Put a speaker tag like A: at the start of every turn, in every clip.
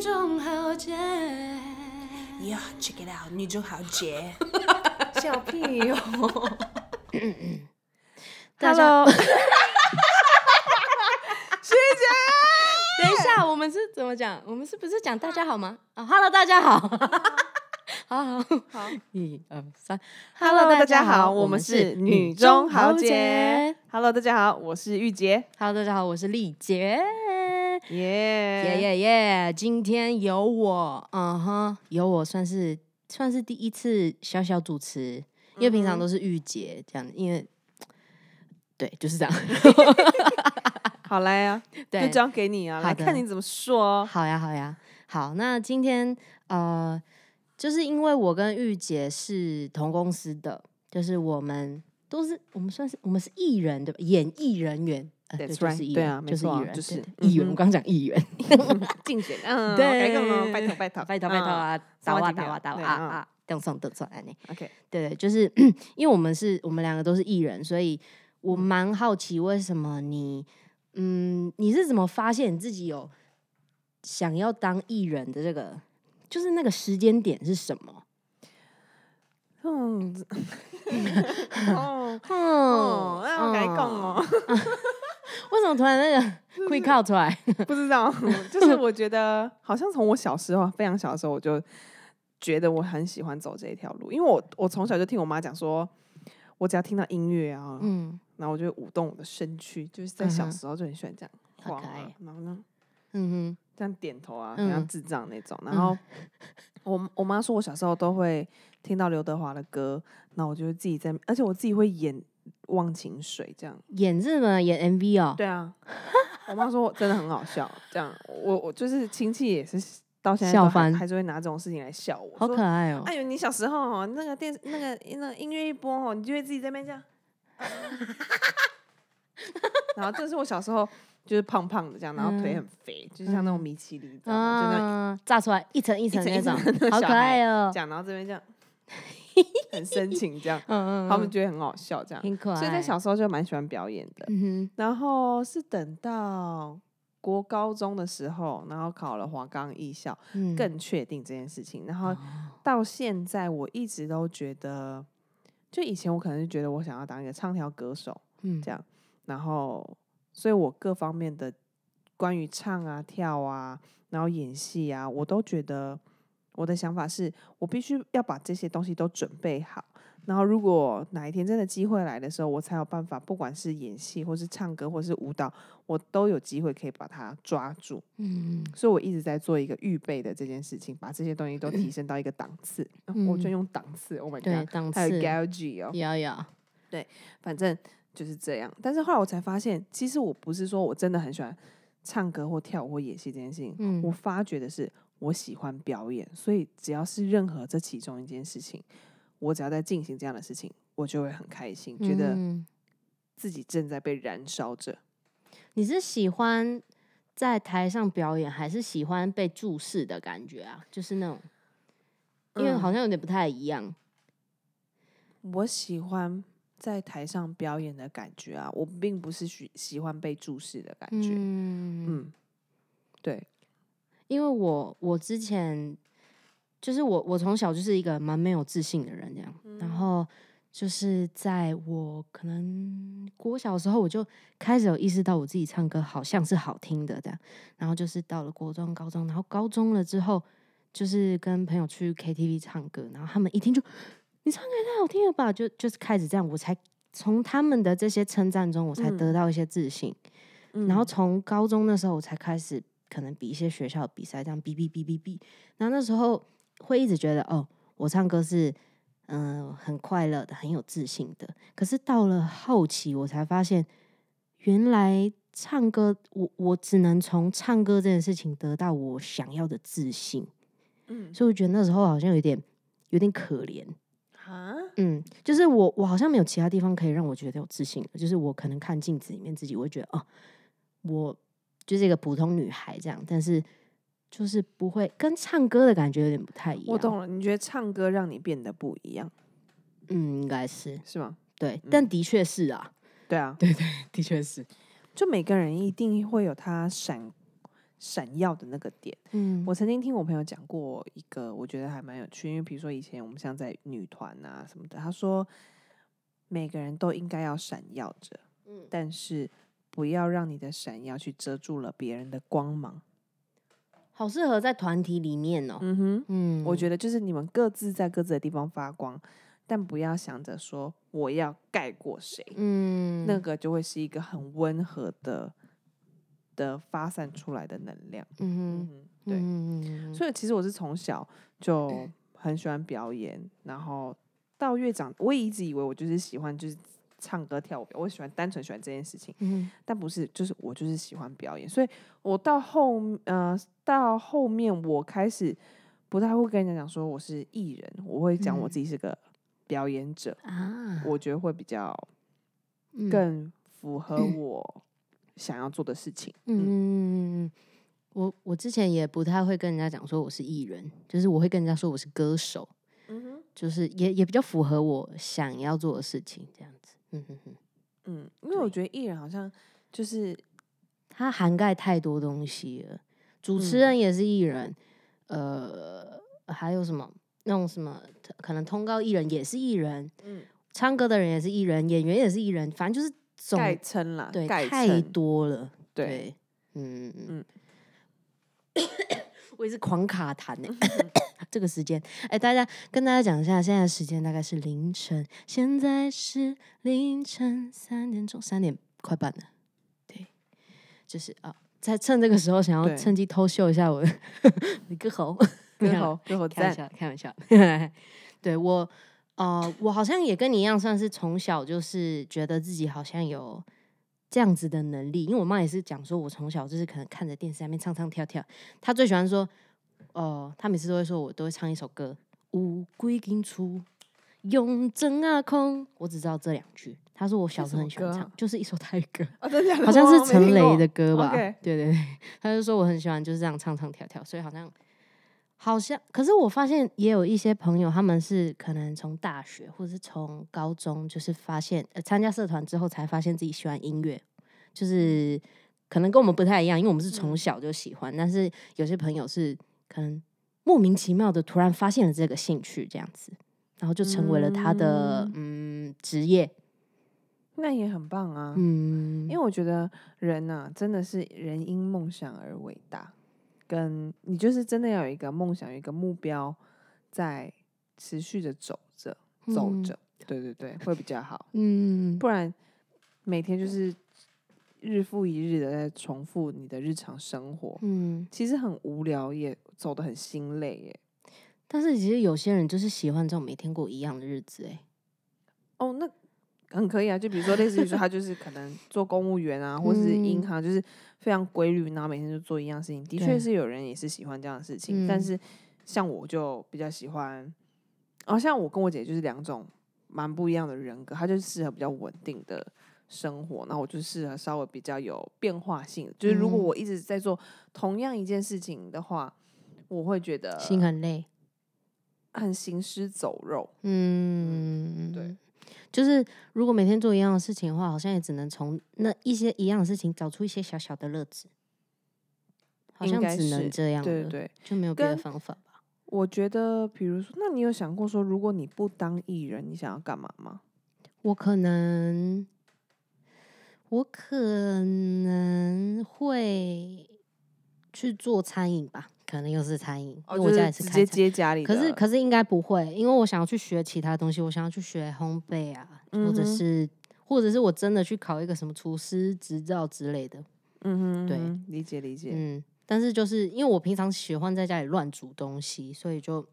A: 女中豪杰。
B: 呀，check it out，女中豪杰。
A: 笑屁哟、
C: 大家
B: Hello，
C: 等一下，我们是怎么讲？我们是不是讲大家好吗？啊、h e l l o 大家好，好好
B: 好
C: 一二三
B: Hello，大家好，
C: 我
B: 我们是
C: 女
B: 女中豪
C: 杰
B: 杰。。Hello，大家好，我是玉洁。
C: Hello，大家好，我是丽杰。
B: 耶
C: 耶耶耶！今天有我，嗯哼，有我算是算是第一次小小主持，因为平常都是玉姐这样，因为 对就是这样。
B: 好来啊，
C: 对，
B: 就交给你啊，来
C: 的
B: 看你怎么说。
C: 好呀，好呀，好。那今天呃，就是因为我跟玉姐是同公司的，就是我们都是我们算是我们是艺人对吧？演艺人员。呃对
B: That's
C: 就是
B: 对
C: 人就是
B: 啊没错啊
C: 艺人，
B: 就是
C: 对对艺人。
B: 嗯哼
C: 我刚刚讲议员，
B: 竞选，嗯，
C: 对
B: 拜托拜托
C: 拜托拜托啊，打哇打哇打哇啊啊，等上等上安呢。
B: OK，
C: 对对，就是 因为我们是我们两个都是艺人，所以我
B: 嗯
C: 蛮好奇为什么你，嗯，你是怎么发现你自己有想要当艺人的这个，就是那个时间点是什么？
B: 嗯，哦 那我改讲哦，
C: 为什么突然那个 quick call 出来？
B: 不知道，就是我觉得好像从我小时候非常小的时候，我就觉得我很喜欢走这一条路，因为我我从小就听我妈讲说，我只要听到音乐啊，
C: 嗯。
B: 然后我就会舞动我的身躯，就是在小时候就很喜欢这样晃啊然后呢
C: 嗯哼。
B: 这样点头啊，
C: 嗯。
B: 很像智障那种。然后我我妈说我小时候都会听到刘德华的歌，那我就会自己在，而且我自己会演《忘情水》这样。
C: 演日本演 MV 哦，
B: 对啊，我妈说真的很好笑，这样我我就是亲戚也是到现在
C: 笑翻
B: 还是会拿这种事情来笑我，
C: 好
B: 说
C: 可爱哦。
B: 哎呦，你小时候哦，那个电视那个那个音乐一播哦，你就会自己在那边这样。然后这是我小时候就是胖胖的这样，然后腿很肥，就是像那种米其林，
C: 嗯，炸出来一层一层
B: 层一
C: 那种
B: 层，
C: 好可爱哦
B: 这。样，然后这边这样 很深情这样，
C: 嗯嗯，嗯
B: 他们觉得很好笑这样。
C: 挺可爱。
B: 所以在小时候就蛮喜欢表演的。
C: 嗯哼，
B: 然后是等到国高中的时候，然后考了华冈艺校，
C: 嗯
B: 更确定这件事情。然后
C: 哦
B: 到现在，我一直都觉得，就以前我可能是觉得我想要当一个唱跳歌手，
C: 嗯
B: 这样，然后，所以我各方面的关于唱啊、跳啊，然后演戏啊，我都觉得我的想法是我必须要把这些东西都准备好。然后，如果哪一天真的机会来的时候，我才有办法，不管是演戏，或是唱歌，或是舞蹈，我都有机会可以把它抓住。
C: 嗯
B: 所以我一直在做一个预备的这件事情，把这些东西都提 升到一个档次。我就
C: 嗯
B: 用档次，Oh my god，
C: 档
B: 还有
C: 次
B: gauge 哦，
C: 有有，对
B: 反正就是这样。但是后来我才发现，其实我不是说我真的很喜欢唱歌或跳舞或演戏这件事情，
C: 嗯
B: 我发觉的是我喜欢表演，所以只要是任何这其中一件事情，我只要在进行这样的事情，我就会很开心，觉得
C: 嗯
B: 自己正在被燃烧着。
C: 你是喜欢在台上表演，还是喜欢被注视的感觉啊？就是那种，因为
B: 嗯
C: 好像有点不太一样。
B: 我喜欢在台上表演的感觉啊，我并不是喜喜欢被注视的感觉。
C: 嗯，
B: 嗯，对，
C: 因为我我之前就是我我从小就是一个蛮没有自信的人，这样，然后就是在我可能国小的时候，我就开始有意识到我自己唱歌好像是好听的这样，然后就是到了国中、高中，然后高中了之后，就是跟朋友去 KTV 唱歌，然后他们一听就你唱歌也太好听了吧，就就是开始这样，我才从他们的这些称赞中，我才得
B: 嗯。
C: 到一些自信。然后从高中的时候，我才开始可能比一些学校比赛，这样哔哔哔哔哔。然后那时候会一直觉得，哦，我唱歌是嗯、呃很快乐的，很有自信的。可是到了后期，我才发现，原来唱歌，我我只能从唱歌这件事情得到我想要的自信。
B: 嗯
C: 所以我觉得那时候好像有点有点可怜。
B: 啊，
C: 嗯，就是我我好像没有其他地方可以让我觉得有自信的，就是我可能看镜子里面自己，我会觉得哦，我就是一个普通女孩这样，但是就是不会跟唱歌的感觉有点不太一样。
B: 我懂了。你觉得唱歌让你变得不一样
C: 嗯，应该是
B: 是吗？
C: 对，但的确是啊，
B: 对啊，
C: 对对，的确是，
B: 就每个人一定会有他闪闪耀的那个点。
C: 嗯
B: 我曾经听我朋友讲过一个，我觉得还蛮有趣，因为比如说以前我们像在女团啊什么的，他说每个人都应该要闪耀着，
C: 嗯
B: 但是不要让你的闪耀去遮住了别人的光芒。
C: 好适合在团体里面哦。
B: 嗯哼，
C: 嗯，
B: 我觉得就是你们各自在各自的地方发光，但不要想着说我要盖过谁，
C: 嗯，
B: 那个就会是一个很温和的的发散出来的能量。
C: 嗯哼，
B: 对。
C: 嗯
B: 所以其实我是从小就 很喜欢表演，然后到越长，我也一直以为我就是喜欢就是唱歌跳舞，我喜欢单纯喜欢这件事情，
C: 嗯
B: 但不是，就是我就是喜欢表演，所以我到后呃到后面我开始不太会跟人家讲说我是艺人，我会讲我
C: 嗯。
B: 自己是个表演者，
C: 啊，
B: 我觉得会比较
C: 嗯。
B: 更符合我想要做的事情。嗯
C: 嗯，我我之前也不太会跟人家讲说我是艺人，就是我会跟人家说我是歌手，
B: 嗯哼，
C: 就是也也比较符合我想要做的事情，这样子。嗯哼哼，
B: 嗯，因为我觉得艺人好像就是
C: 他涵盖太多东西了，主持
B: 嗯
C: 人也是艺人，呃，还有什么那种什么，可能通告艺人也是艺人，
B: 嗯
C: 唱歌的人也是艺人，演员也是艺人，反正就是总
B: 概称啦，
C: 对太多了。
B: 对。
C: 嗯嗯
B: 嗯，
C: 我也是狂卡痰呢。这个时间，哎，大家跟大家讲一下，现在的时间大概是凌晨，现在是凌晨三点钟，三点快半了。对，就是啊，在趁这个时候，想要趁机偷秀一下我的 你个猴，没有啦
B: 歌喉歌喉，
C: 开玩笑，开玩笑。对我，呃，我好像也跟你一样，算是从小就是觉得自己好像有这样子的能力，因为我妈也是讲说，我从小就是可能看着电视上面唱唱跳跳，她最喜欢说，哦、他每次都会说我都会唱一首歌，乌龟进出。用真啊空，我只知道这两句。他说我小时候很喜欢唱就是一首泰歌。好像是陈雷的歌吧对对对，他就说我很喜欢就是这样唱唱跳跳，所以好像好像，可是我发现也有一些朋友，他们是可能从大学或者是从高中，就是发现呃参加社团之后才发现自己喜欢音乐，就是可能跟我们不太一样，因为我们是从小就喜欢，但是有些朋友是可能莫名其妙的突然发现了这个兴趣，这样子，然后就成为了他的嗯。职业，
B: 那也很棒啊。
C: 嗯，
B: 因为我觉得人呐、真的是人因梦想而伟大，跟你就是真的要有一个梦想，有一个目标，在持续的走着走
C: 嗯。
B: 着，对对对，会比较好。
C: 嗯。
B: 不然每天就是日复一日的在重复你的日常生活，
C: 嗯。
B: 其实很无聊，也走得很心累耶。
C: 但是其实有些人就是喜欢这种每天过一样的日子、哎，
B: 哦，那很可以啊。就比如说，类似于说，他就是可能做公务员啊，或是银
C: 嗯
B: 行，就是非常规律，然后每天就做一样事情。的确是有人也是喜欢这样的事情，但
C: 嗯
B: 是像我就比较喜欢，哦，像我跟我姐就是两种蛮不一样的人格，她就适合比较稳定的。生活，那我就适合稍微比较有变化性。就是如果
C: 嗯
B: 我一直在做同样一件事情的话，我会觉得
C: 心很累。
B: 很行尸走肉。
C: 嗯，
B: 对，
C: 就是如果每天做一样的事情的话，好像也只能从那一些一样的事情找出一些小小的乐子，好
B: 应该
C: 像只能这样，
B: 对对对，
C: 就没有别的方法吧？
B: 我觉得，比如说，那你有想过说，如果你不当艺人，你想要干嘛吗？
C: 我可能，我可能会去做餐饮吧，可能又是餐饮，因为我家也
B: 哦直接
C: 是开餐
B: 接家里的，
C: 可是可是应该不会，因为我想要去学其他东西，我想要去学烘焙啊，或者是或者是我真的去考一个什么厨师执照之类的，
B: 嗯哼，
C: 对
B: 理解理解，
C: 嗯。但是就是因为我平常喜欢在家里乱煮东西，所以就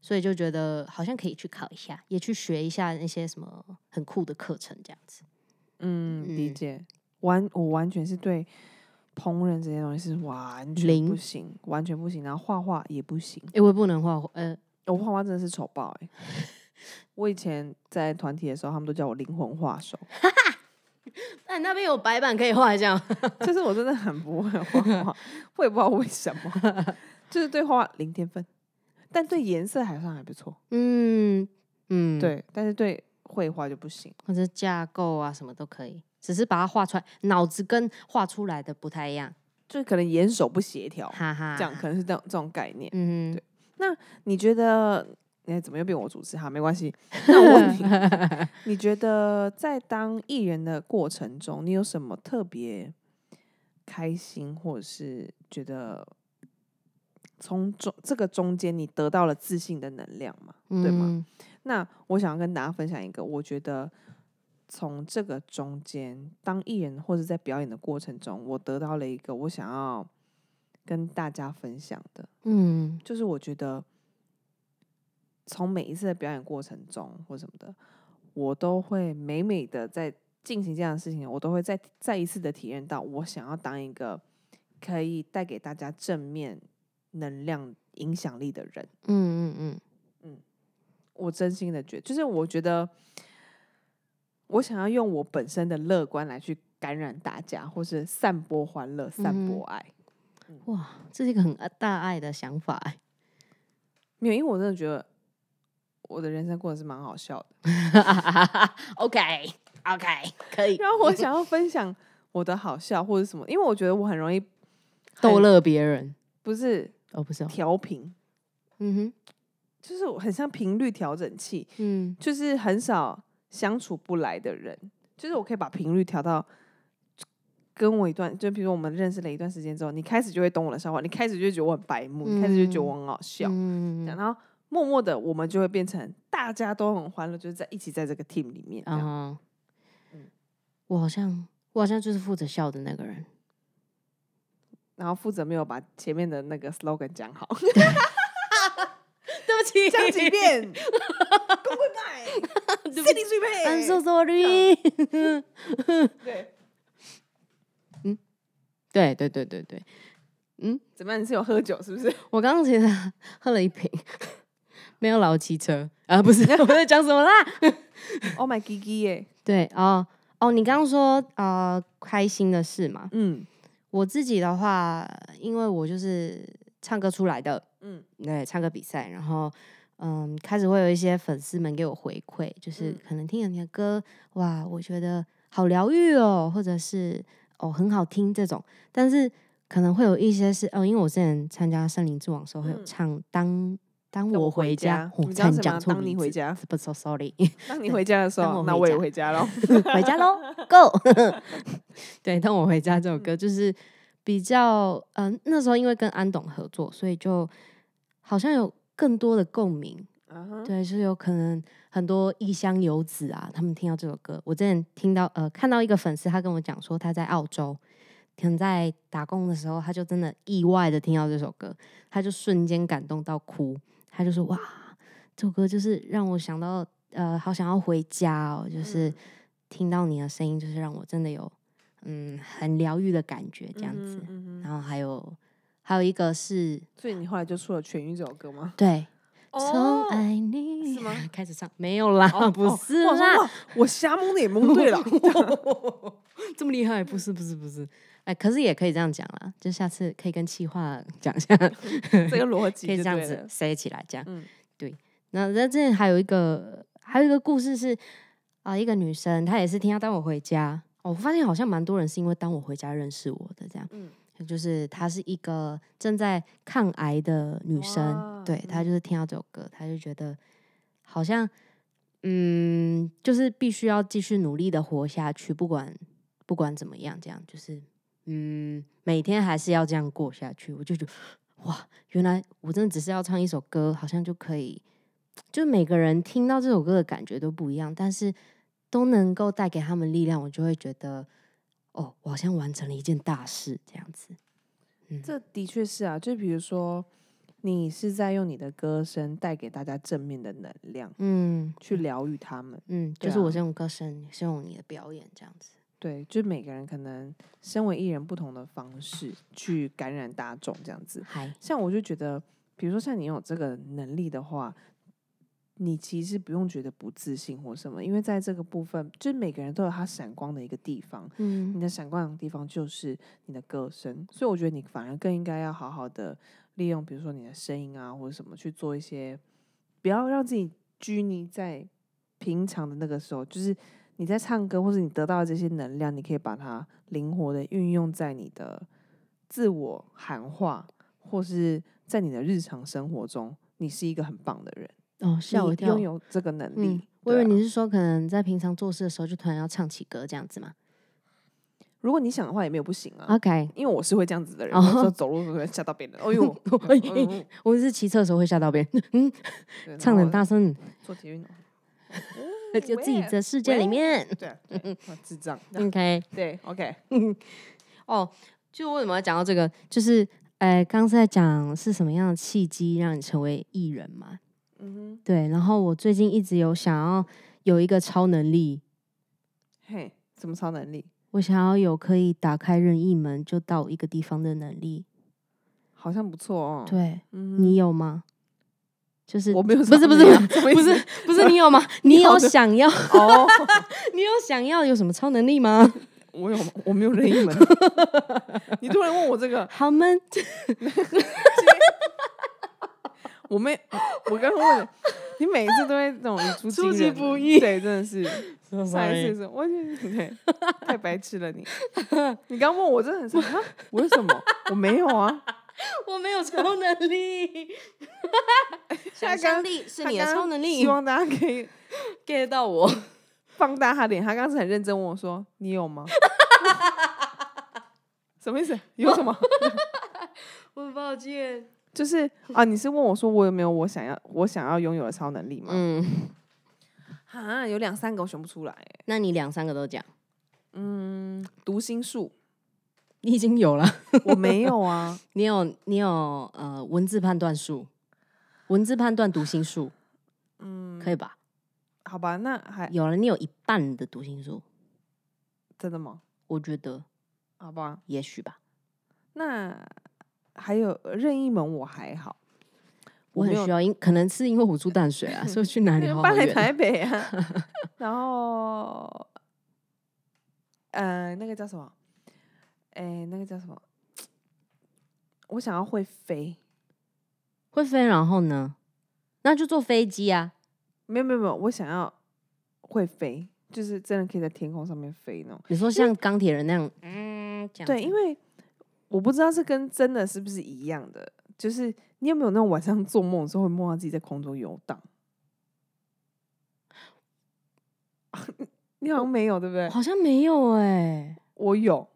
C: 所以就觉得好像可以去考一下，也去学一下那些什么很酷的课程这样子。
B: 嗯，理
C: 嗯。
B: 解。完，我完全是对烹饪这些东西是完全不行，完全不行。然后画画也不行，
C: 诶，我也不能画画，呃，
B: 我画画真的是丑爆哎、我以前在团体的时候，他们都叫我灵魂画手，
C: 那你那边有白板可以画一下吗？
B: 就是我真的很不会画画，我也不知道为什么，就是对画画零天分，但对颜色还算还不错，
C: 嗯嗯，，
B: 对，但是对绘画就不行。
C: 或者架构啊什么都可以，只是把它画出来，脑子跟画出来的不太一样。
B: 就可能眼手不协调，
C: 哈哈，
B: 这样可能是这种这种概念。
C: 嗯
B: 对你觉得？哎，怎么又变我主持？哈，没关系。那我问你，你觉得在当艺人的过程中，你有什么特别开心，或者是觉得从中这个中间你得到了自信的能量吗？
C: 哼，
B: 对吗
C: 嗯？
B: 那我想要跟大家分享一个，我觉得从这个中间当艺人或者在表演的过程中，我得到了一个我想要跟大家分享的，
C: 嗯。
B: 就是我觉得从每一次的表演过程中或什么的，我都会美美的在进行这样的事情，我都会再再一次的体验到，我想要当一个可以带给大家正面能量、影响力的人。
C: 嗯嗯。嗯，
B: 我真心的觉得，就是我觉得我想要用我本身的乐观来去感染大家，或是散播欢乐、散播爱。
C: 哇，这是一个很大爱的想法哎。
B: 没有，因为我真的觉得我的人生过得是蛮好笑的。
C: OK OK，可以
B: 然后我想要分享我的好笑或者什么，因为我觉得我很容易
C: 逗
B: 很，
C: 乐别人。
B: 不是
C: 哦，不是哦，
B: 调频，
C: 嗯哼，
B: 就是我很像频率调整器，
C: 嗯。
B: 就是很少相处不来的人，就是我可以把频率调到跟我一段，就比如说我们认识了一段时间之后，你开始就会懂我的笑话，你开始就会觉得我很白目，你开始就觉得我很好笑，
C: 嗯，
B: 然后默默的我们就会变成大家都很欢乐，就是在一起在这个 team 里面嗯
C: 我好像我好像就是负责笑的那个人。
B: 然后负责没有把前面的那个 slogan 讲好，
C: 对 不起。
B: 讲几遍，公会拜，
C: 对不
B: 谢你水配
C: I'm so sorry
B: 对，
C: 对对对对对，
B: 怎么样？你是有喝酒是不是？
C: 我刚刚其实喝了一瓶，没有老骑车。啊，不是 我在讲什么啦
B: ？Oh my Gigi 耶，
C: 对哦。哦，你刚刚说呃开心的事嘛，
B: 嗯。
C: 我自己的话，因为我就是唱歌出来的，
B: 嗯
C: 对，唱歌比赛，然后嗯，开始会有一些粉丝们给我回馈，就是
B: 嗯
C: 可能听了你的歌，哇，我觉得好疗愈哦，或者是哦很好听这种，但是可能会有一些是哦，因为我之前参加《森林之王》的时候，会有
B: 嗯
C: 唱当。当
B: 当我
C: 我回
B: 回家
C: 家，我
B: 你知道什么
C: 差点讲错
B: 当你回家
C: 不，so sorry，
B: 当你回家的时候，
C: 我
B: 那我也回家喽。
C: 回家喽，Go！对，当我回家这首歌就是比较，嗯、那时候因为跟安董合作，所以就好像有更多的共鸣。对，就是有可能很多异乡游子啊，他们听到这首歌，我之前听到呃看到一个粉丝，他跟我讲说他在澳洲，可能在打工的时候，他就真的意外的听到这首歌，他就瞬间感动到哭，他就说哇，这首歌就是让我想到呃好想要回家哦，就是
B: 嗯。
C: 听到你的声音，就是让我真的有嗯很疗愈的感觉这样子。
B: 嗯嗯
C: 然后还有还有一个是
B: 所以你后来就出了《痊愈》这首歌吗？
C: 对。
B: 哦
C: 从爱你
B: 是吗？
C: 开始唱没有啦，
B: 哦
C: 不
B: 哦
C: 是啦，
B: 我瞎蒙的也蒙对了。
C: 这么厉害？不是不是不是，哎，可是也可以这样讲啦，就下次可以跟气话讲一下，
B: 这个逻辑
C: 可以这样子塞起来，这样。
B: 嗯
C: 对。那那这还有一个还有一个故事是啊、一个女生她也是听到当我回家，哦我发现好像蛮多人是因为当我回家认识我的，这样。
B: 嗯
C: 就是她是一个正在抗癌的女生，对她
B: 嗯
C: 就是听到这首歌，她就觉得好像嗯，就是必须要继续努力的活下去，不管不管怎么样，这样就是嗯，每天还是要这样过下去。我就觉得哇，原来我真的只是要唱一首歌，好像就可以，就是每个人听到这首歌的感觉都不一样，但是都能够带给他们力量，我就会觉得哦，我好像完成了一件大事这样子。嗯，
B: 这的确是啊，就比如说，你是在用你的歌声带给大家正面的能量，
C: 嗯
B: 去疗愈他们。
C: 嗯，就是我是用歌声，也是用你的表演这样子。
B: 对，就每个人可能身为艺人不同的方式去感染大众，这样子。
C: 嗨，
B: 像我就觉得，比如说像你有这个能力的话，你其实不用觉得不自信或什么，因为在这个部分，就是每个人都有他闪光的一个地方。嗯。你
C: 嗯
B: 的闪光的地方就是你的歌声，所以我觉得你反而更应该要好好的利用，比如说你的声音啊，或者什么去做一些，不要让自己拘泥在平常的那个时候，就是你在唱歌或者你得到的这些能量，你可以把它灵活的运用在你的自我喊话，或是在你的日常生活中，你是一个很棒的人，
C: 哦，吓我一跳
B: 你拥。有这个能力。
C: 嗯，我以为你是说可能在平常做事的时候就突然要唱起歌这样子嘛
B: 如果你想的话，也没有不行啊。
C: ？OK，
B: 因为我是会这样子的人，
C: 哦
B: 有时候 走路都会吓到别人。哦呦，
C: 哎
B: 嗯
C: 我是骑车的时候会吓到别人，嗯，唱的很大声，
B: 做体运动，
C: 就自己的世界里面。
B: 对啊，对哇智障。
C: OK，
B: 对，OK，
C: 哦，就为什么要讲到这个？就是，呃，刚才在讲是什么样的契机让你成为艺人嘛？
B: 嗯
C: 对，然后我最近一直有想要有一个超能力，
B: 嘿，什么超能力？
C: 我想要有可以打开任意门就到一个地方的能力。
B: 好像不错哦。，
C: 对，
B: 嗯
C: 你有吗？就是
B: 我没有
C: 不是不是
B: 超能力啊，什么意
C: 不是不是你有吗？你有想要
B: 哦，
C: 你有想要有什么超能力吗？
B: 我有我没有任意门。你突然问我这个，
C: 好闷，
B: 我没，我刚刚问你，你每一次都会那种语出
C: 出其不意
B: 对，真的是。上一次是，我觉得对，太白痴了你。你刚问我，真的很为什么？我没有啊。
C: 我没有超能力，想
B: 他刚
C: 象力是你的超能力
B: 希望大家可以
C: ，get 到我。
B: 放大他脸。他刚刚是很认真问我说：“你有吗？”什么意思？有什么？
C: 我很抱歉。
B: 就是啊，你是问我说我有没有我想要我想要拥有的超能力吗？
C: 嗯，
B: 啊，有两三个我选不出来欸。
C: 那你两三个都讲，
B: 嗯，读心术
C: 你已经有了。
B: 我没有啊。
C: 你有你有呃文字判断术，文字判断读心术，
B: 嗯，
C: 可以吧？
B: 好吧，那还
C: 有了，你有一半的读心术，
B: 真的吗？
C: 我觉得
B: 好吧，
C: 也许吧。
B: 那还有任意门我还好，
C: 我很需要，因可能是因为我住淡水啊，所以去哪里好好
B: 搬来。台北啊，然后呃，那个叫什么？哎，那个叫什么？我想要会飞，
C: 会飞，然后呢？那就坐飞机啊。
B: 没有没有没有，我想要会飞，就是真的可以在天空上面飞那种。
C: 你说像钢铁人那样，嗯，
B: 对，因为我不知道是跟真的是不是一样的，就是你有没有那种晚上做梦的时候会梦到自己在空中游荡？你好像没有，对不对？
C: 好像没有哎、
B: 我有，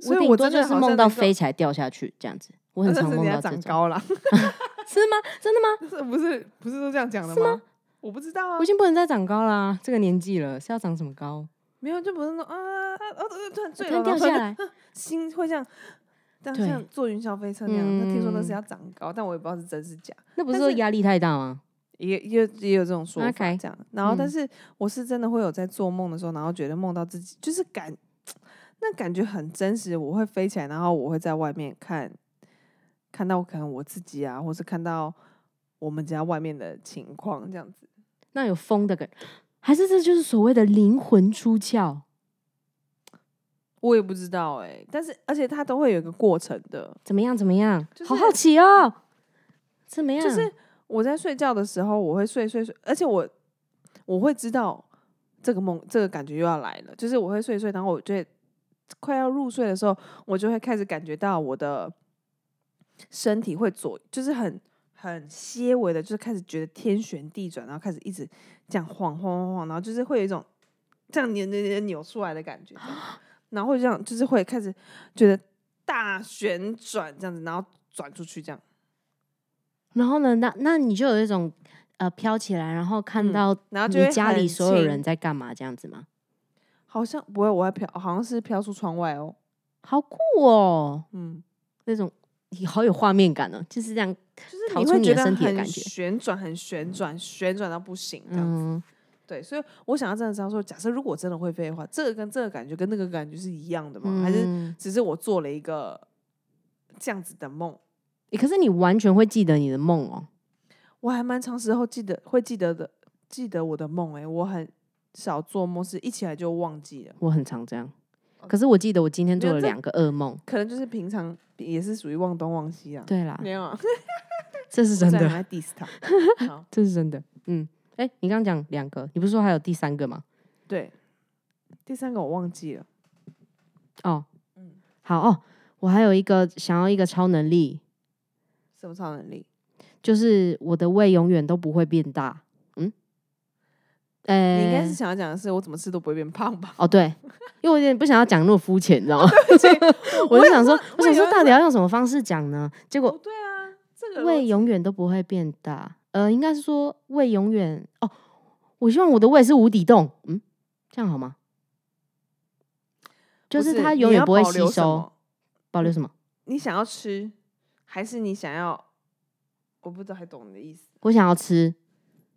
B: 所以我真的
C: 是梦到飞起来掉下去这样子。我很常梦到，
B: 长高了，
C: 是吗？真的吗？
B: 是不是不是都这样讲的吗？我不知道啊
C: 我已，经不能再长高啦、这个年纪了，是要长什么高？
B: 没有就不是说啊啊啊，哦突然坠楼，
C: 掉下来，
B: 心会像。但像坐云霄飞车那样，那听说那是
C: 嗯
B: 要长高，但我也不知道是真是假。
C: 那不是说压力太大吗？
B: 也也也有这种说法
C: OK
B: 这样。然后，但
C: 嗯
B: 是我是真的会有在做梦的时候，然后觉得梦到自己，就是感那感觉很真实。我会飞起来，然后我会在外面看看到可能我自己啊，或是看到我们家外面的情况这样子。
C: 那有风的感，还是这就是所谓的灵魂出窍？
B: 我也不知道哎、但是而且它都会有一个过程的，
C: 怎么样？怎么样？
B: 就是
C: 好好奇哦。怎么样？
B: 就是我在睡觉的时候，我会睡睡睡，而且我我会知道这个梦这个感觉又要来了，就是我会睡睡，然后我就会快要入睡的时候，我就会开始感觉到我的身体会左，就是很很些微的，就是开始觉得天旋地转，然后开始一直这样晃晃晃晃，然后就是会有一种这样扭扭扭扭出来的感觉，然后会这样就是会开始觉得大旋转这样子，然后转出去这样。
C: 然后呢？那那你就有一种呃飘起来，然后看
B: 嗯
C: 到
B: 然后就会
C: 你家里所有人在干嘛这样子吗？
B: 好像不会，我会飘，好像是飘出窗外哦。
C: 好酷哦！
B: 嗯，
C: 那种你好有画面感哦，就是这样。
B: 就是
C: 你
B: 会觉得很旋转，很旋转，旋转到不行这样子。
C: 嗯，
B: 对，所以我想要真的知道说，假设如果真的会飞的话，这个跟这个感觉跟那个感觉是一样的吗？还是
C: 嗯
B: 只是我做了一个这样子的梦？
C: 诶可是你完全会记得你的梦哦。
B: 我还蛮长时候记得会记得的，记得我的梦。哎，我很少做梦，是一起来就忘记了。
C: 我很常这样，可是我记得我今天做了两个噩梦。
B: 可能就是平常也是属于忘东忘西啊。
C: 对啦，
B: 没有啊，
C: 这是真的
B: ，diss 他。好，
C: 这是真的。嗯，哎，你刚刚讲两个，你不是说还有第三个吗？
B: 对，第三个我忘记了。
C: 哦，
B: 嗯
C: 好哦，我还有一个想要一个超能力，
B: 什么超能力？
C: 就是我的胃永远都不会变大。嗯，呃，
B: 你应该是想要讲的是我怎么吃都不会变胖吧？
C: 哦，对，因为我有点不想要讲那么肤浅，你知道吗？我就想说，我想说，到底要用什么方式讲呢？结果
B: 不对啊，这个
C: 胃永远都不会变大。呃，应该是说胃永远哦，我希望我的胃是无底洞。嗯，这样好吗？就是它永远不会吸收。保留什么？
B: 你想要吃，还是你想要？我不知道，还懂你的意思。
C: 我想要吃，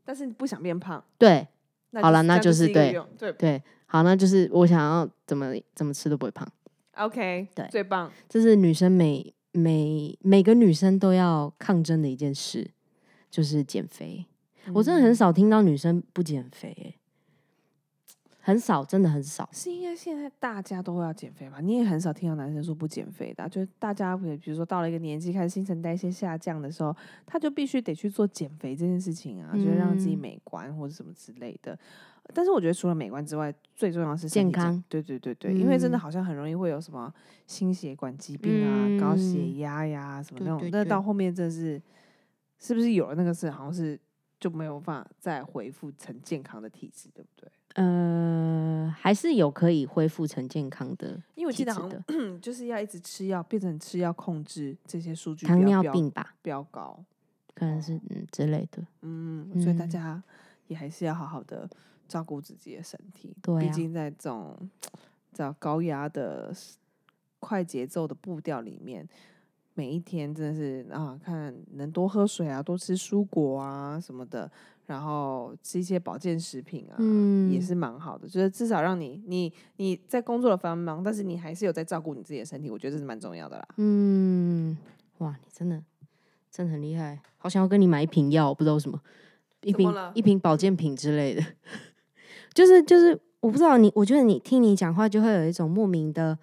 B: 但是你不想变胖。
C: 对，好了，那
B: 就
C: 就是对
B: 对
C: 对，好，那就是我想要怎么怎么吃都不会胖。
B: OK，
C: 对
B: 最棒。
C: 这是女生每每每个女生都要抗争的一件事，就是减肥。我真的很
B: 嗯
C: 少听到女生不减肥、欸，很少，真的很少。
B: 是因为现在大家都要减肥吧？你也很少听到男生说不减肥的啊、就是大家比比如说到了一个年纪，开始新陈代谢下降的时候，他就必须得去做减肥这件事情啊，就是让自己
C: 嗯
B: 美观或者什么之类的。但是我觉得除了美观之外，最重要的是
C: 健康
B: 对对对对，因为真的
C: 嗯
B: 好像很容易会有什么心血管疾病啊、高血
C: 嗯
B: 压呀什么那种，那到后面真的是是不是有了那个事好像是就没有办法再恢复成健康的体质，对不对？
C: 呃，还是有可以恢复成健康的
B: 因为我记得好像 就是要一直吃药，变成吃药控制这些数据
C: 糖尿病吧，
B: 飙高，
C: 可能是嗯之类的。
B: 嗯，所以大
C: 嗯
B: 家也还是要好好的照顾自己的身体，
C: 对啊
B: 毕竟在这种 在高压的快节奏的步调里面。每一天真的是啊，看能多喝水啊，多吃蔬果啊什么的，然后吃一些保健食品啊，也
C: 嗯
B: 是蛮好的。就是至少让你你你在工作的繁忙，但是你还是有在照顾你自己的身体，我觉得这是蛮重要的啦。
C: 嗯，哇，你真的真的很厉害，好想要跟你买一瓶药，不知道为什么，一瓶
B: 么
C: 一瓶保健品之类的，就是就是我不知道你，我觉得你听你讲话就会有一种莫名的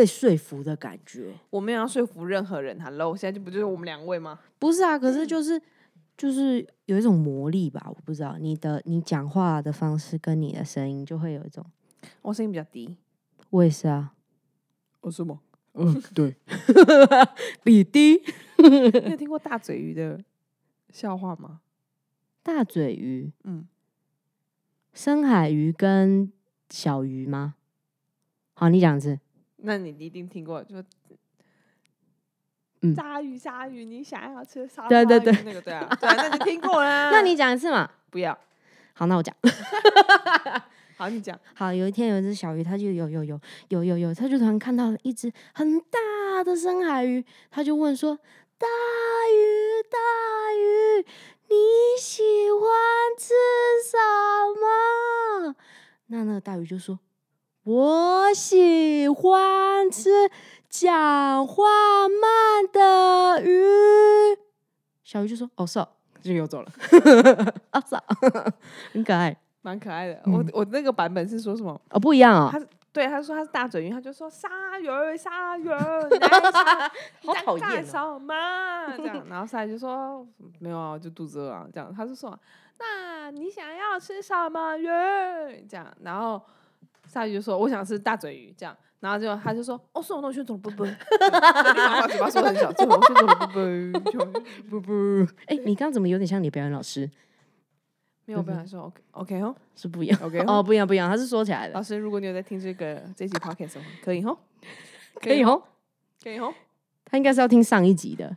C: 被说服的感觉。
B: 我没有要说服任何人，Hello，现在就不就是我们两位吗？
C: 不是啊，可是就是就是有一种魔力吧，我不知道你的你讲话的方式跟你的声音就会有一种，
B: 我声音比较低，
C: 我也是啊，
B: 哦是吗？
C: 嗯，对，比低
B: 你有听过大嘴鱼的笑话吗？
C: 大嘴鱼、
B: 嗯，
C: 深海鱼跟小鱼吗？好，你讲一次。
B: 那你一定听过，就
C: 嗯
B: 鲨鱼鲨鱼，你想要吃沙
C: 对对对
B: 那个对啊，对啊，那你听过啦。
C: 那你讲一次嘛。
B: 不要，
C: 好，那我讲。
B: 好，你讲。
C: 好，有一天有一只小鱼，它就有有有有有有，它就突然看到了一只很大的深海鱼，它就问说：“大鱼大鱼，你喜欢吃什么？”那那个大鱼就说：“我喜欢吃讲话慢的鱼。”小鱼就说：“哦，是哦。”就游走了。啊，是啊，很可爱
B: 蛮可爱的。
C: 嗯
B: 我我那个版本是说什么？
C: 哦，不一样哦。
B: 他对他说他是大嘴鱼，他就说鲨鱼鲨鱼，
C: 好讨厌哦
B: 什么？这样，然后鲨鱼就说没有啊，就肚子饿啊。这样，他就说那你想要吃什么鱼？这样，然后鲨鱼就说我想吃大嘴鱼。这样，然后就他就说哦，是我那选走了，不不，立马把嘴巴说很小，这我选走了，不不 不不，
C: 哎、你刚刚怎么有点像你表演老师？
B: 没有办法说 OK OK 哦
C: 是不一样
B: OK
C: 哦，不一样不一样，他是说起来的，
B: 老师，如果你有在听这个这集 podcast 的话，可以吼，
C: 可以哦。
B: 可以吼。
C: 他应该是要听上一集的，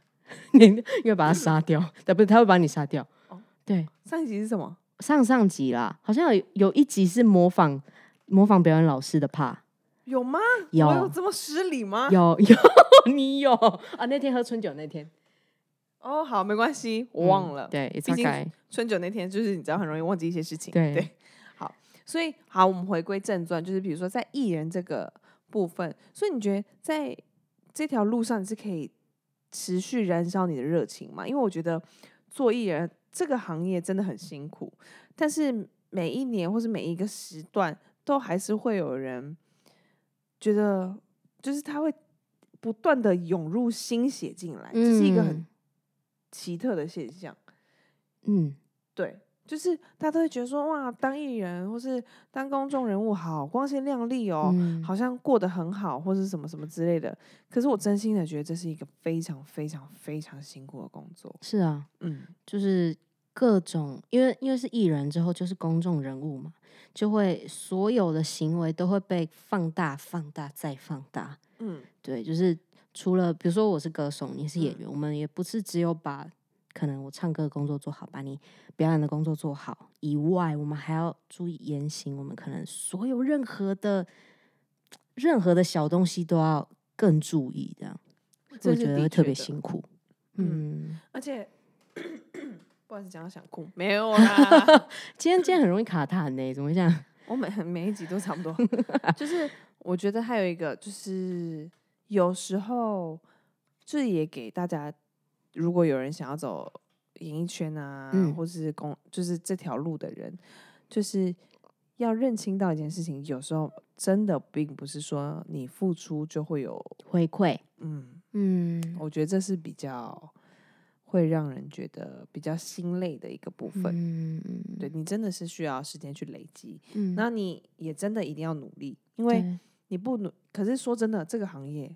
C: 你因为把他杀掉，他，不是他会把你杀掉。
B: 哦
C: 对，
B: 上一集是什么？
C: 上上集啦，好像有有一集是模仿模仿表演老师的 part，
B: 有吗？
C: 有
B: 我有这么失礼吗？
C: 有 有你有啊？那天喝春酒那天，
B: 哦，好，没关系，我忘了。
C: 嗯对
B: 毕竟春酒那天就是你知道很容易忘记一些事情。
C: 对
B: 好，所以好，我们回归正传，就是比如说在艺人这个部分，所以你觉得在这条路上你是可以持续燃烧你的热情吗？因为我觉得做艺人这个行业真的很辛苦，但是每一年或是每一个时段，都还是会有人觉得，就是他会不断的涌入心血进来，这是一个很
C: 嗯
B: 奇特的现象。
C: 嗯，
B: 对，就是大家都会觉得说，哇，当艺人或是当公众人物好光鲜亮丽哦，
C: 嗯
B: 好像过得很好，或是什么什么之类的。可是我真心的觉得这是一个非常非常非常辛苦的工作。
C: 是啊，
B: 嗯，
C: 就是各种，因为因为是艺人之后就是公众人物嘛，就会所有的行为都会被放大、放大再放大。
B: 嗯，
C: 对，就是除了比如说我是歌手，你是演
B: 嗯
C: 员，我们也不是只有把可能我唱歌的工作做好，把你表演的工作做好以外，我们还要注意言行，我们可能所有任何的任何的小东西都要更注意，这样我觉得特别辛苦。
B: 嗯
C: 嗯，
B: 而且 不好意思，讲到想哭，没有啦。
C: 今天今天很容易卡痰呢，怎么会这样？
B: 我每每一集都差不多，就是我觉得还有一个就是有时候这也给大家，如果有人想要走演艺圈啊，
C: 嗯。
B: 或是公就是这条路的人，就是要认清到一件事情，有时候真的并不是说你付出就会有，
C: 回馈，
B: 嗯，
C: 嗯。
B: 我觉得这是比较会让人觉得比较心累的一个部分。
C: 嗯嗯
B: 对你真的是需要时间去累积，
C: 嗯，
B: 那你也真的一定要努力，因为你不努，可是说真的，这个行业，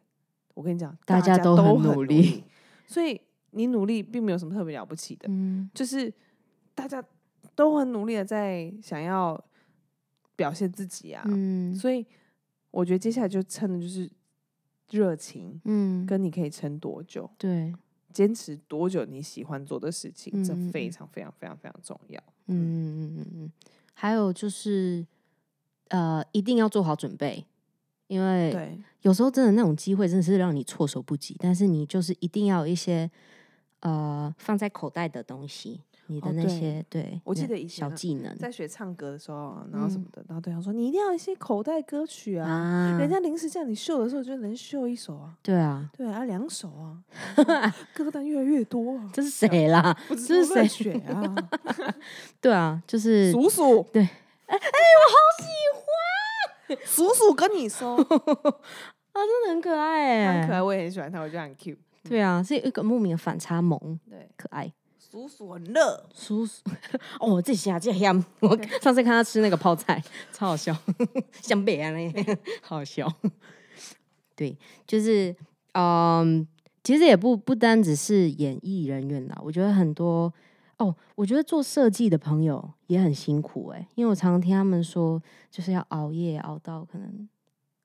B: 我跟你讲，
C: 大家
B: 家都
C: 都很努
B: 努
C: 力
B: 所以你努力并没有什么特别了不起的，
C: 嗯
B: 就是大家都很努力的在想要表现自己啊，
C: 嗯。
B: 所以我觉得接下来就撑的就是热情，
C: 嗯，
B: 跟你可以撑多久，
C: 对，
B: 坚持多久你喜欢做的事情，这非常非常非常非常重要。
C: 嗯嗯。嗯嗯嗯，还有就是呃，一定要做好准备，因为，有时候真的那种机会真的是让你措手不及，但是你就是一定要有一些呃放在口袋的东西，你的那
B: 哦对
C: 些、对，
B: 我记得以前啊
C: 小技能
B: 在学唱歌的时候啊，然后什
C: 嗯
B: 么的，然后对方说你一定要一些口袋歌曲啊，
C: 啊，
B: 人家临时叫你秀的时候就能秀一首啊，
C: 对啊，
B: 对啊，两首啊，歌单越来越多啊，
C: 这是谁啦？
B: 不
C: 这是谁
B: 选啊，
C: 对啊，就是
B: 鼠鼠，
C: 对，
B: 哎哎，我好喜欢，鼠鼠跟你说，
C: 啊，真的很可爱哎，
B: 很可爱，我也很喜欢他，我觉得很 cute，
C: 对啊，是一个莫名的反差萌，
B: 对，
C: 可爱。
B: 叔叔很热，
C: 叔叔，哦，这下这香，我上次看他吃那个泡菜，超好笑，像北安嘞，好好笑。对，就是嗯，其实也不不单只是演艺人员啦，我觉得很多哦，我觉得做设计的朋友也很辛苦哎、因为我常常听他们说，就是要熬夜熬到可能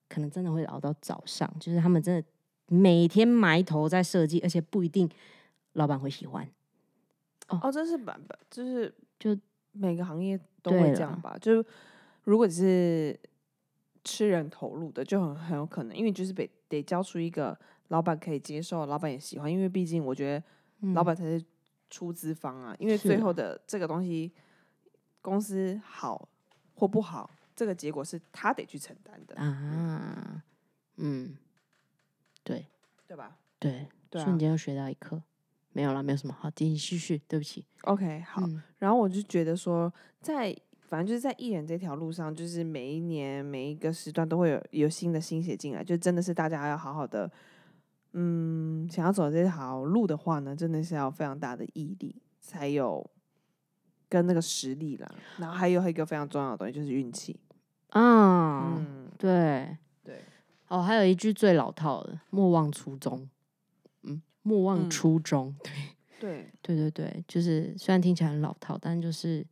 C: 可能真的会熬到早上，就是他们真的每天埋头在设计，而且不一定老板会喜欢。
B: 哦，这是版本，就是
C: 就
B: 每个行业都会这样吧。就如果只是吃人投入的，就很很有可能，因为就是得得交出一个老板可以接受，老板也喜欢。因为毕竟我觉得老
C: 嗯
B: 板才是出资方啊，因为最后的这个东西，公司好或不好，这个结果是他得去承担的，
C: 啊，嗯，对
B: 对吧
C: 对，
B: 对啊
C: 瞬间又学到一课。没有了，没有什么好，继续继续，对不起。
B: ？OK，好。
C: 嗯
B: 然后我就觉得说，在反正就是在艺人这条路上，就是每一年每一个时段都会有有新的心血进来，就真的是大家要好好的，嗯，想要走这条路的话呢，真的是要有非常大的毅力，才有跟那个实力啦。然后还有一个非常重要的东西就是运气，
C: 啊，
B: 嗯，
C: 对，
B: 对，
C: 哦，还有一句最老套的“莫忘初衷”，嗯，莫忘
B: 嗯
C: 初衷。
B: 对，
C: 对对对，就是虽然听起来很老套，但就是，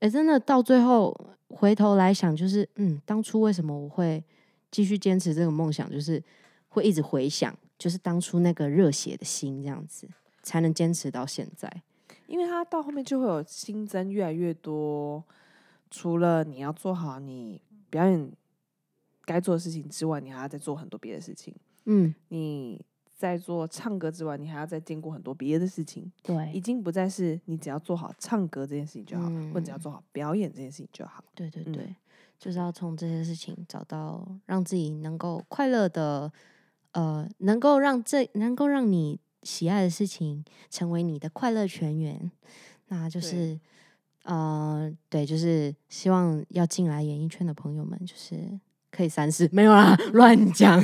C: 哎，真的到最后回头来想，就是嗯，当初为什么我会继续坚持这个梦想，就是会一直回想，就是当初那个热血的心，这样子才能坚持到现在。
B: 因为它到后面就会有新增越来越多，除了你要做好你表演该做的事情之外，你还要再做很多别的事情。
C: 嗯，
B: 你在做唱歌之外，你还要再兼顾很多别的事情，
C: 对。
B: 已，经不再是你只要做好唱歌这件事情就好，或者只要
C: 嗯。
B: 做好表演这件事情就好。嗯
C: 对对对，就是要从这些事情找到让自己能够快乐的，呃，能够让这能够让你喜爱的事情成为你的快乐泉源，那就是呃，对，就是希望要进来演艺圈的朋友们，就是可以三思，没有啦，乱讲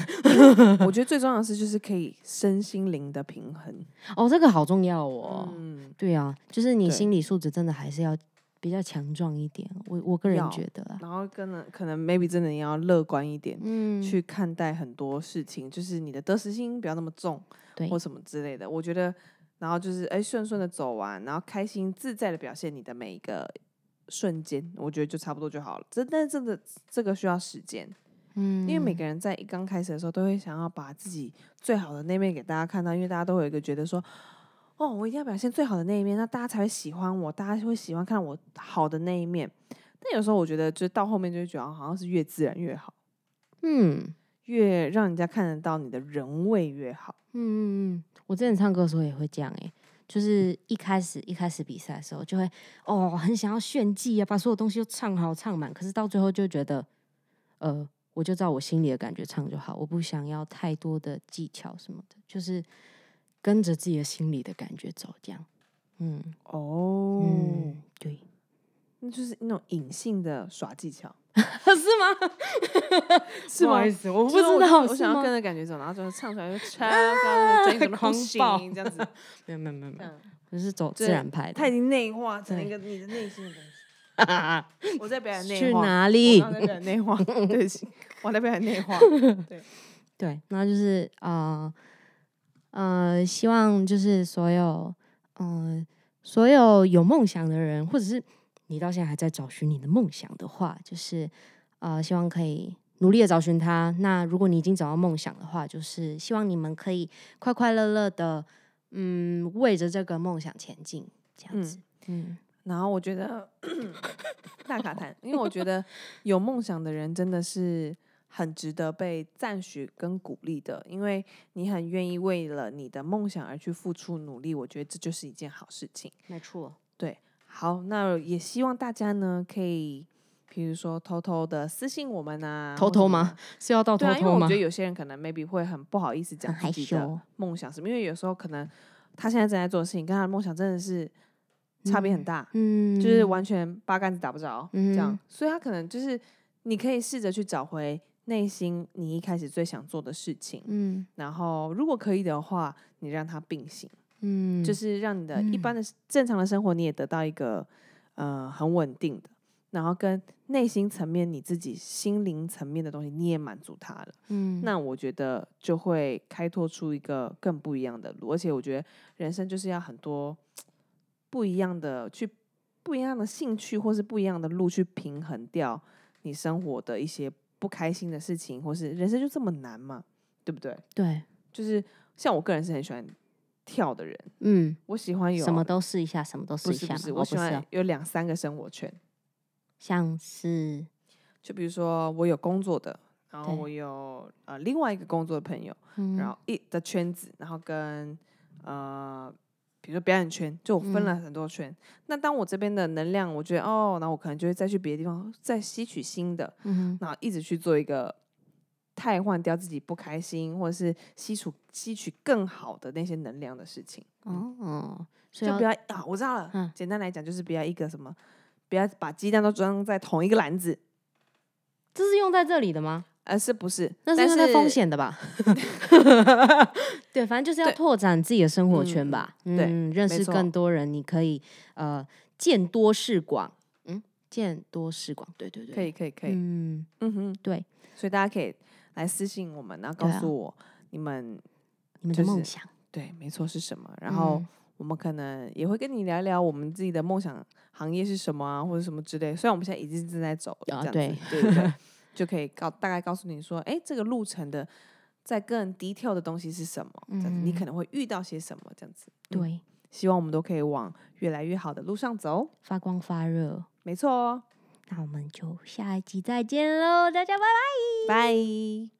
B: 我觉得最重要的是就是可以身心灵的平衡。
C: 哦，这个好重要哦。
B: 嗯，
C: 对啊，就是你心理素质真的还是要比较强壮一点。我我个人
B: 要
C: 觉得啦，
B: 然后跟了可能 maybe 真的你要乐观一点，
C: 嗯，
B: 去看待很多事情，就是你的得失心不要那么重，
C: 对
B: 或什么之类的。我觉得，然后就是哎顺顺的走完，然后开心自在的表现你的每一个瞬间，我觉得就差不多就好了。这但是真的这个需要时间，
C: 嗯，
B: 因为每个人在一刚开始的时候都会想要把自己最好的那面给大家看到，因为大家都会有一个觉得说。哦，我一定要表现最好的那一面，那大家才会喜欢我，大家会喜欢看我好的那一面。但有时候我觉得，就到后面就会觉得，好像是越自然越好。
C: 嗯
B: 越让人家看得到你的人味越好。
C: 嗯嗯嗯，我之前唱歌的时候也会这样哎、就是一开始一开始比赛的时候就会哦很想要炫技啊，把所有东西都唱好唱满，可是到最后就觉得呃我就照我心里的感觉唱就好，我不想要太多的技巧什么的，就是跟着自己的心里的感觉走这样。嗯。
B: 哦，
C: 嗯，对，
B: 那就是那种隐性的耍技巧，
C: 是吗？
B: 是吗
C: 不好意？思，我不知道，
B: 我想要跟着感觉走，然后就唱出来就超 高，转一个
C: 狂
B: 行
C: 暴
B: 这样子。
C: 没有没有没有没有，
B: 嗯，
C: 我是走自
B: 对
C: 然派的。
B: 它已经内化成一
C: 对
B: 个你的内心的东西。我在表演内
C: 去
B: 化，去
C: 哪里？
B: 刚刚在表演内化，对不起，我在表演内化。
C: 对，然后就是呃呃，希望就是所有嗯、呃所有有梦想的人，或者是你到现在还在找寻你的梦想的话，就是呃，希望可以努力的找寻它。那如果你已经找到梦想的话，就是希望你们可以快快乐乐的嗯，为着这个梦想前进，这样子。嗯
B: 然后我觉得 大卡谈，因为我觉得有梦想的人真的是很值得被赞许跟鼓励的，因为你很愿意为了你的梦想而去付出努力，我觉得这就是一件好事情。
C: 没错。
B: 好，那也希望大家呢可以，比如说偷偷的私信我们啊，
C: 偷偷吗？是要到偷
B: 对啊，因为
C: 偷吗
B: 我觉得？有些人可能 maybe 会很不好意思讲自己的
C: 羞
B: 梦想什么，因为有时候可能他现在正在做的事情跟他的梦想真的是差别很大。
C: 嗯，
B: 就是完全八竿子打不着，这样
C: 嗯，
B: 所以他可能就是你可以试着去找回内心你一开始最想做的事情，
C: 嗯
B: 然后如果可以的话，你让它并行，
C: 嗯，
B: 就是让你的一般的正常的生活你也得到一个呃很稳定的，然后跟内心层面你自己心灵层面的东西你也满足他了，
C: 嗯。
B: 那我觉得就会开拓出一个更不一样的路，而且我觉得人生就是要很多不一样的去不一样的兴趣，或是不一样的路去平衡掉你生活的一些不开心的事情，或是人生就这么难嘛，对不对？
C: 对，
B: 就是像我个人是很喜欢跳的人，
C: 嗯，
B: 我喜欢有
C: 什么都试一下，什么都试一下。
B: 不是不是，我喜
C: 哦不是哦。
B: 欢有两三个生活圈，
C: 像是
B: 就比如说我有工作的。然后
C: 对。
B: 我有呃另外一个工作的朋友，
C: 嗯，
B: 然后一的圈子，然后跟呃，比如说表演圈，就我分了很多圈。那当我这边的能量，我觉得哦，那我可能就会再去别的地方再吸取新的，
C: 嗯哼。
B: 然后一直去做一个汰换掉自己不开心，或者是吸取吸取更好的那些能量的事情。
C: 哦哦，所以
B: 就不要啊，我知道了。
C: 嗯
B: 简单来讲，就是不要一个什么，不要把鸡蛋都装在同一个篮子，
C: 这是用在这里的吗？
B: 呃是不是？
C: 那是
B: 但
C: 因为它风险的吧？对，反正就是要拓展自己的生活圈吧。
B: 嗯对
C: 嗯，认识更多人，你可以呃见多识广。嗯，见多识广，对对对，
B: 可以可以可以，
C: 嗯，
B: 嗯哼，
C: 对，
B: 所以大家可以来私信我们，然后告诉我你们
C: 你们的梦想，
B: 对，没错是什么，然后
C: 嗯
B: 我们可能也会跟你聊聊我们自己的梦想行业是什么啊，或者什么之类。虽然我们现在已经正在走了，
C: 啊
B: 这样子，对对对，就可以告大概告诉你说，哎，这个路程的在更低跳的东西是什么，这样子你
C: 嗯
B: 可能会遇到些什么，这样子。嗯，
C: 对，
B: 希望我们都可以往越来越好的路上走。
C: 发光发热。
B: 没错哦，
C: 那我们就下一集再见喽，大家拜拜。
B: 拜。